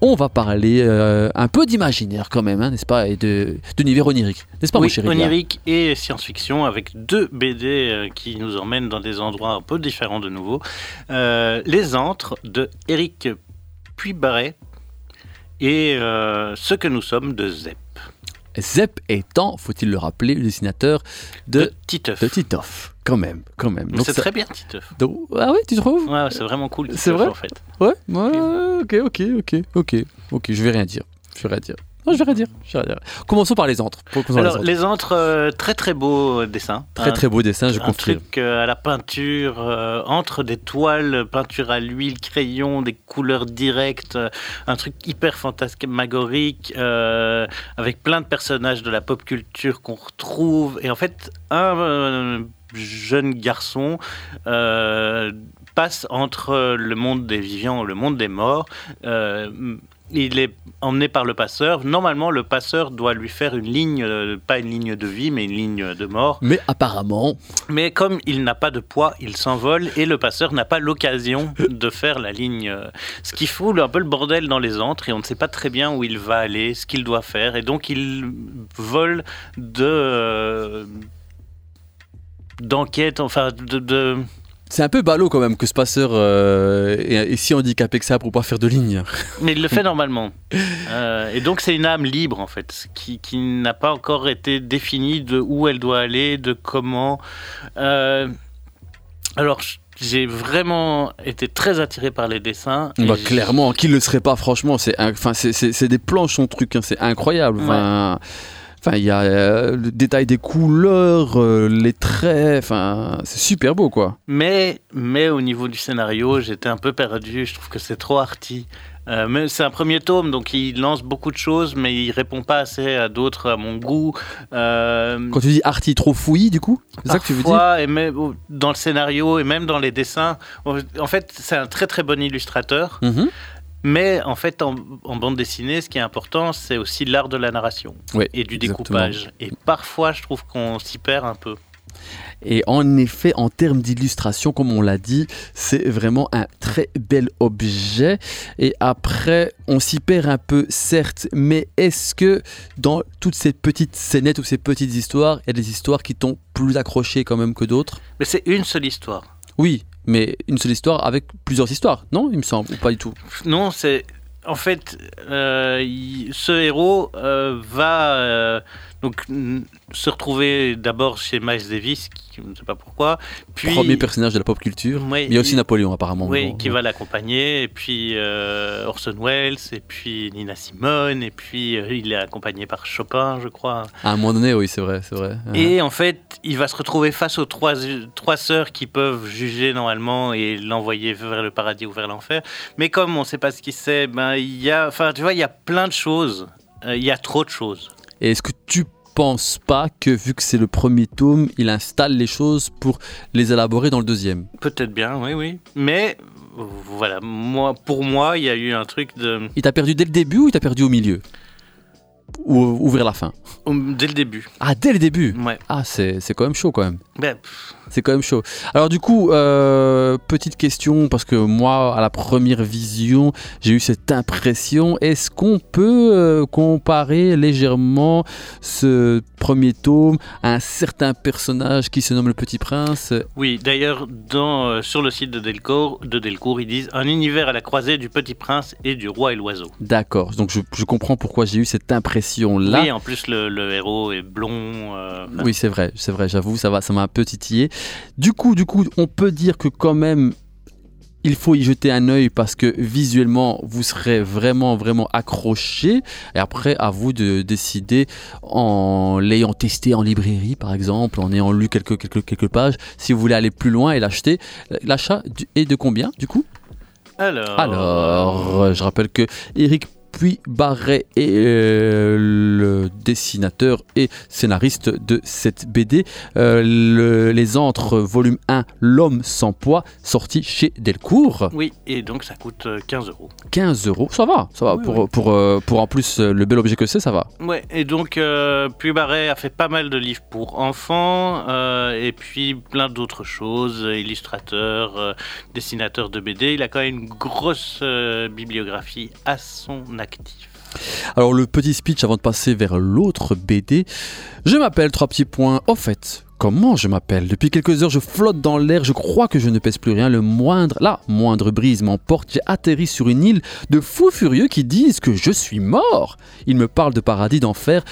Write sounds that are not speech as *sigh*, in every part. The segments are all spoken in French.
on va parler euh, un peu d'imaginaire quand même, hein, n'est-ce pas, et de d'univers onirique, n'est-ce pas, oui, mon chéri onirique et science-fiction avec deux BD euh, qui nous emmènent dans des endroits un peu différents de nouveau. Euh, Les Antres de Eric Puybarret et Ce que nous sommes de Zep. Zep étant, faut-il le rappeler, le dessinateur de, De Titeuf. de quand même, quand même. C'est très bien Titeuf. donc- ah oui, tu trouves? Ouais, c'est vraiment cool. C'est vrai? en fait. Ouais, ouais, ok, ok, ok, ok, ok, je vais rien dire, je vais rien dire. Non, je vais rien dire, je vais rien dire. Commençons par les antres. Commençons les Alors, antres. les antres, euh, très très beau dessin. Très très beau dessin, je un confirme. truc euh, à la peinture, euh, entre des toiles, peinture à l'huile, crayon, des couleurs directes, euh, un truc hyper fantasmagorique, euh, avec plein de personnages de la pop culture qu'on retrouve. Et en fait, un euh, jeune garçon euh, passe entre le monde des vivants et le monde des morts. Il est emmené par le passeur. Normalement, le passeur doit lui faire une ligne, euh, pas une ligne de vie, mais une ligne de mort. Mais apparemment, Mais comme il n'a pas de poids, il s'envole et le passeur n'a pas l'occasion de faire la ligne. euh, Ce qui fout un peu le bordel dans les antres et on ne sait pas très bien où il va aller, ce qu'il doit faire. Et donc il vole de. euh, d'enquête, enfin de, de- c'est un peu ballot quand même que ce passeur euh, est, est si handicapé que ça pour pas faire de ligne. *laughs* Mais il le fait normalement. *laughs* Euh, et donc c'est une âme libre en fait, qui, qui n'a pas encore été définie de où elle doit aller, de comment. Euh, alors j'ai vraiment été très attiré par les dessins. Bah, clairement, qui le serait pas, franchement, c'est enfin, des planches, son truc, hein, c'est incroyable. Enfin, il y a euh, le détail des couleurs, euh, les traits, enfin, c'est super beau, quoi. Mais, mais au niveau du scénario, j'étais un peu perdu. Je trouve que c'est trop arty. Euh, mais c'est un premier tome, donc il lance beaucoup de choses, mais il répond pas assez à d'autres à mon goût. Euh, Quand tu dis arty trop fouillis, du coup, c'est ça que tu veux dire? Et même oh, dans le scénario et même dans les dessins. En fait, c'est un très très bon illustrateur, Mhm. Mais en fait, en, en bande dessinée, ce qui est important, c'est aussi l'art de la narration et du exactement. découpage. Et parfois, je trouve qu'on s'y perd un peu. Et en effet, en termes d'illustration, comme on l'a dit, c'est vraiment un très bel objet. Et après, on s'y perd un peu, certes, mais est-ce que dans toutes ces petites scénettes ou ces petites histoires, il y a des histoires qui t'ont plus accroché quand même que d'autres? Mais c'est une seule histoire. Oui, mais une seule histoire avec plusieurs histoires, non Il me semble, ou pas du tout? Non, c'est en fait euh, ce héros euh, va euh, donc se retrouver d'abord chez Miles Davis, qui, je ne sais pas pourquoi, puis Premier personnage de la pop culture. Mais il y a aussi Napoléon, apparemment. oui, qui ouais. va l'accompagner, et puis euh, Orson Welles, et puis Nina Simone, et puis euh, il est accompagné par Chopin, je crois. À un moment donné, oui, c'est vrai, c'est vrai. Et en fait, il va se retrouver face aux trois, trois sœurs qui peuvent juger normalement et l'envoyer vers le paradis ou vers l'enfer. Mais comme on ne sait pas ce qu'il sait, ben, il y a, tu vois, il y a plein de choses. Euh, Il y a trop de choses. Et est-ce que tu penses pas que, vu que c'est le premier tome, il installe les choses pour les élaborer dans le deuxième? Peut-être bien, oui, oui. Mais voilà, moi, pour moi, il y a eu un truc de Il t'a perdu dès le début ou il t'a perdu au milieu? Ou, ou vers la fin? Dès le début. Ah, dès le début? Ouais. Ah, c'est quand même chaud quand même. Ben, C'est quand même chaud. Alors du coup, euh, petite question, parce que moi, à la première vision, j'ai eu cette impression. Est-ce qu'on peut euh, comparer légèrement ce premier tome un certain personnage qui se nomme le Petit Prince oui, d'ailleurs, euh, sur le site de Delcourt, de Delcourt, ils disent un univers à la croisée du Petit Prince et du Roi et l'Oiseau. D'accord, donc je, je comprends pourquoi j'ai eu cette impression-là. Oui, en plus, le, le héros est blond. euh, Oui, c'est vrai, c'est vrai, j'avoue, ça va, ça m'a un peu titillé. Du coup, du coup, on peut dire que quand même, il faut y jeter un œil parce que visuellement, vous serez vraiment, vraiment accroché. Et après, à vous de décider, en l'ayant testé en librairie, par exemple, en ayant lu quelques, quelques, quelques pages, si vous voulez aller plus loin et l'acheter. L'achat du- est de combien, du coup? Alors, Alors, je rappelle que Eric Puis Barret est euh, le dessinateur et scénariste de cette BD. Euh, le- les Antres, volume 1, L'homme sans poids, sorti chez Delcourt. Oui, et donc ça coûte euh, 15 euros. 15 euros, ça va, ça va. Oui, pour, oui. Pour, euh, pour en plus euh, le bel objet que c'est, ça va. Ouais, et donc euh, Puy Barret a fait pas mal de livres pour enfants, euh, et puis plein d'autres choses, euh, illustrateur, euh, dessinateur de BD. Il a quand même une grosse euh, bibliographie à son actif. Alors le petit speech avant de passer vers l'autre BD. Je m'appelle trois petits points. Au fait, comment je m'appelle? Depuis quelques heures, je flotte dans l'air. Je crois que je ne pèse plus rien. Le moindre, la moindre brise m'emporte. J'ai atterri sur une île de fous furieux qui disent que je suis mort. Ils me parlent de paradis, d'enfer,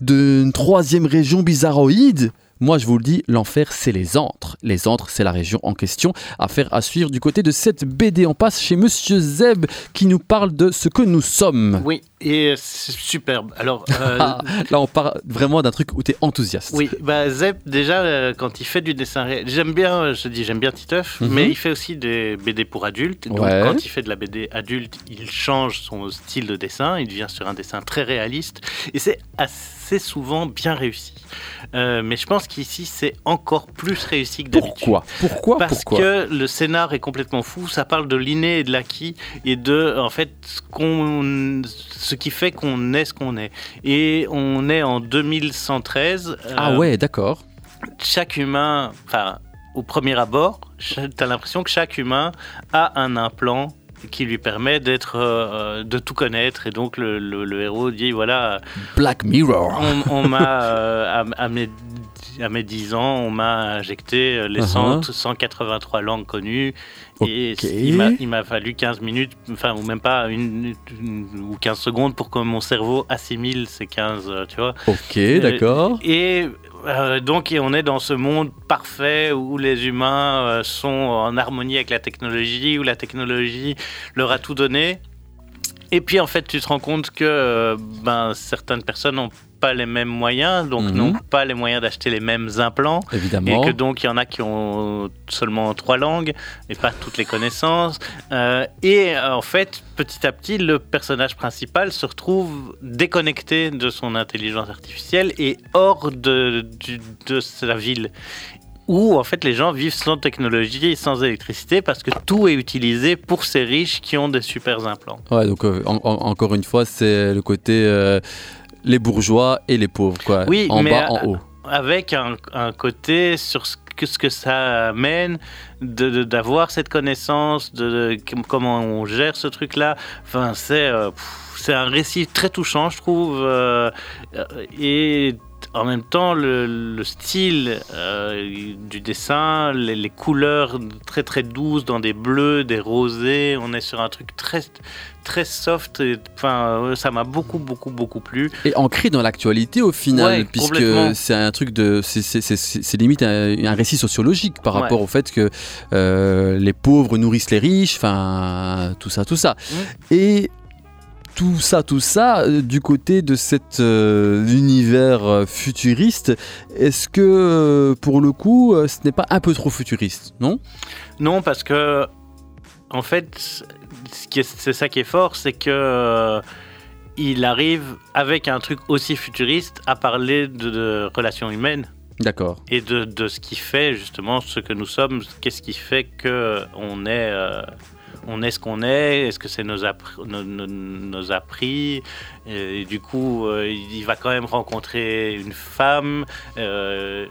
d'une troisième région bizarroïde. Moi, je vous le dis, l'enfer, c'est les antres. Les antres, c'est la région en question. Affaire à suivre du côté de cette BD. On passe chez Monsieur Zeb qui nous parle de ce que nous sommes. Oui, et c'est superbe. Alors, *laughs* euh, là, on parle vraiment d'un truc où tu es enthousiaste. Oui, bah Zep, déjà, euh, quand il fait du dessin réel, j'aime bien, euh, je dis, j'aime bien Titeuf, Mhm. mais il fait aussi des BD pour adultes. Donc, Ouais. quand il fait de la BD adulte, il change son style de dessin, il devient sur un dessin très réaliste, et c'est assez souvent bien réussi. Euh, mais je pense qu'ici, c'est encore plus réussi que d'habitude. Pourquoi? Pourquoi? Parce Pourquoi? que le scénar est complètement fou, ça parle de l'inné et de l'acquis et de en fait ce qu'on ce qui fait qu'on est ce qu'on est. Et on est en 2113. Ah euh, ouais, d'accord. Chaque humain, enfin au premier abord, tu as l'impression que chaque humain a un implant qui lui permet d'être euh, de tout connaître et donc le, le- le héros dit voilà Black Mirror. on, on m'a, *laughs* euh, à, mes, à mes 10 ans, on m'a injecté euh, les Uh-huh. 100 183 langues connues. Et il m'a- fallu 15 minutes, enfin, ou même pas une, une- ou 15 secondes pour que mon cerveau assimile ces 15, euh, tu vois. Ok, d'accord. Et euh, donc, on est dans ce monde parfait où les humains euh, sont en harmonie avec la technologie, où la technologie leur a tout donné. Et puis, en fait, tu te rends compte que euh, ben, certaines personnes n'ont pas les mêmes moyens, donc Mhm. n'ont pas les moyens d'acheter les mêmes implants. Et Évidemment. que donc il y en a qui ont seulement trois langues et pas toutes les connaissances. Euh, et euh, en fait, petit à petit, le personnage principal se retrouve déconnecté de son intelligence artificielle et hors de, du- de sa ville. Où en fait les gens vivent sans technologie et sans électricité parce que tout est utilisé pour ces riches qui ont des super implants. Ouais, donc euh, en- en- encore une fois, c'est le côté euh, les bourgeois et les pauvres, quoi. Oui, en mais bas, à- en haut. avec un, un côté sur ce que, ce que ça amène de- de- d'avoir cette connaissance, de, de- com- comment on gère ce truc-là. Enfin, c'est euh, un récit très touchant, je trouve. euh, et en même temps, le, le style euh, du dessin, les, les couleurs très très douces dans des bleus, des rosés, on est sur un truc très très soft. et, Enfin, euh, ça m'a beaucoup beaucoup beaucoup plu. Et ancré dans l'actualité au final, Ouais, puisque c'est un truc de. c'est- limite un, un récit sociologique par Ouais. rapport au fait que euh, les pauvres nourrissent les riches, enfin, tout ça, tout ça. Et. Tout ça, tout ça, euh, du côté de cet euh, univers euh, futuriste, est-ce que euh, pour le coup, euh, ce n'est pas un peu trop futuriste, non? Non, parce que, en fait, c'est ça qui est fort, c'est que il arrive avec un truc aussi futuriste à parler de, de relations humaines D'accord. et de, de ce qui fait justement ce que nous sommes. Qu'est-ce qui fait que on est, euh, on est ce qu'on est Est-ce que c'est nos, appr- nos, nos- nos appris Et du coup, euh, il va quand même rencontrer une femme. euh,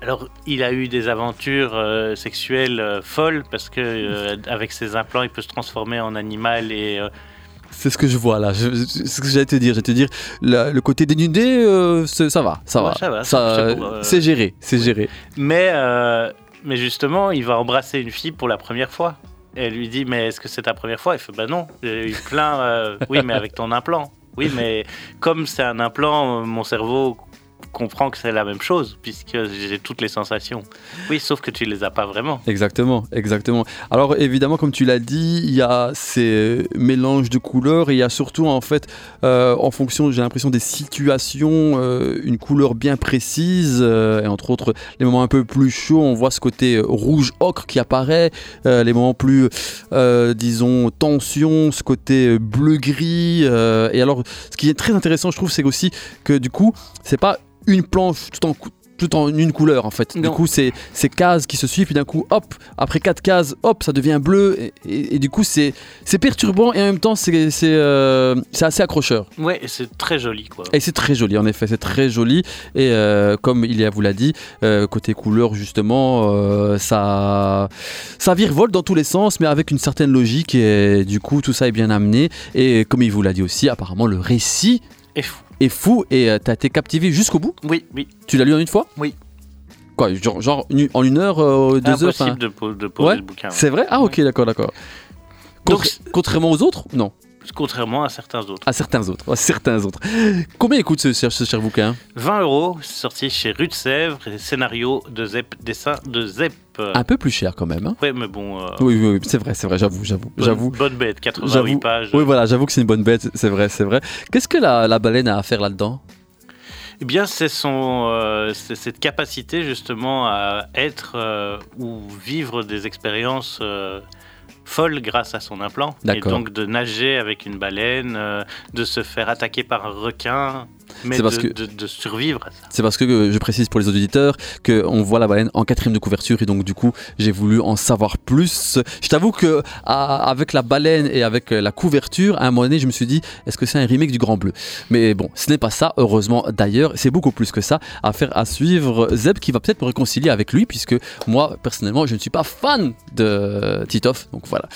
alors, il a eu des aventures euh, sexuelles euh, folles parce que euh, avec ses implants, il peut se transformer en animal et euh, C'est ce que je vois là. C'est ce que j'allais te dire. J'allais te dire, la- le côté dénudé, euh, ça va, ça Ouais, va. ça va, Ça, c'est euh, géré, c'est géré. Mais, euh, mais justement, il va embrasser une fille pour la première fois. Elle lui dit Mais est-ce que c'est ta première fois? Il fait Bah non, j'ai eu plein. euh, oui, mais avec ton implant. Oui, mais comme c'est un implant, euh, mon cerveau comprends que c'est la même chose, puisque j'ai toutes les sensations. Oui, sauf que tu les as pas vraiment. Exactement, exactement. Alors évidemment, comme tu l'as dit, il y a ces mélanges de couleurs et il y a surtout en fait, euh, en fonction, j'ai l'impression des situations, euh, une couleur bien précise. Euh, et entre autres, les moments un peu plus chauds, on voit ce côté rouge ocre qui apparaît. les moments plus, disons, tension, ce côté bleu gris. et alors, ce qui est très intéressant, je trouve, c'est aussi que du coup, c'est pas une planche tout en, tout en une couleur en fait. Du coup, c'est ces cases qui se suivent, puis d'un coup, hop, après quatre cases, hop, ça devient bleu, et, du coup, c'est perturbant et en même temps, c'est euh, assez accrocheur. Ouais, et c'est très joli quoi. Et c'est très joli, en effet, c'est très joli. Et euh, comme il vous l'a dit, euh, côté couleur, justement, ça, ça virevolte dans tous les sens, mais avec une certaine logique, et du coup, tout ça est bien amené. Et comme il vous l'a dit aussi, apparemment, le récit est fou est fou et euh, t'as été captivé jusqu'au bout Oui, oui. Tu l'as lu en une fois Oui. Quoi, genre, en une heure, euh, deux heures Impossible de, de poser le bouquin. C'est vrai Ah ok, d'accord, d'accord. contrairement aux autres Non. Contrairement à certains autres. À certains autres, à certains autres. Combien coûte ce, ce, cher bouquin 20 euros, sorti chez Rue de Sèvres, scénario de Zep, dessin de Zep. Un peu plus cher quand même. Hein ouais, mais bon. Euh, oui, oui, oui c'est vrai, c'est vrai, j'avoue, j'avoue, bonne, j'avoue. Bonne bête, 88 pages. Oui, voilà, j'avoue que c'est une bonne bête, c'est vrai, c'est vrai. Qu'est-ce que la, la baleine a à faire là-dedans? Eh bien, c'est son, euh, cette capacité justement à être euh, ou vivre des expériences folle grâce à son implant. Et donc de nager avec une baleine, euh, de se faire attaquer par un requin, mais parce de, que, de, survivre. C'est parce que je précise pour les auditeurs qu'on voit la baleine en quatrième de couverture et donc du coup j'ai voulu en savoir plus. Je t'avoue que avec la baleine et avec euh, la couverture, à un moment donné je me suis dit est-ce que c'est un remake du Grand Bleu? Mais bon, ce n'est pas ça, heureusement d'ailleurs, c'est beaucoup plus que ça. à faire à suivre Zeb qui va peut-être me réconcilier avec lui puisque moi personnellement je ne suis pas fan de Titoff, donc voilà.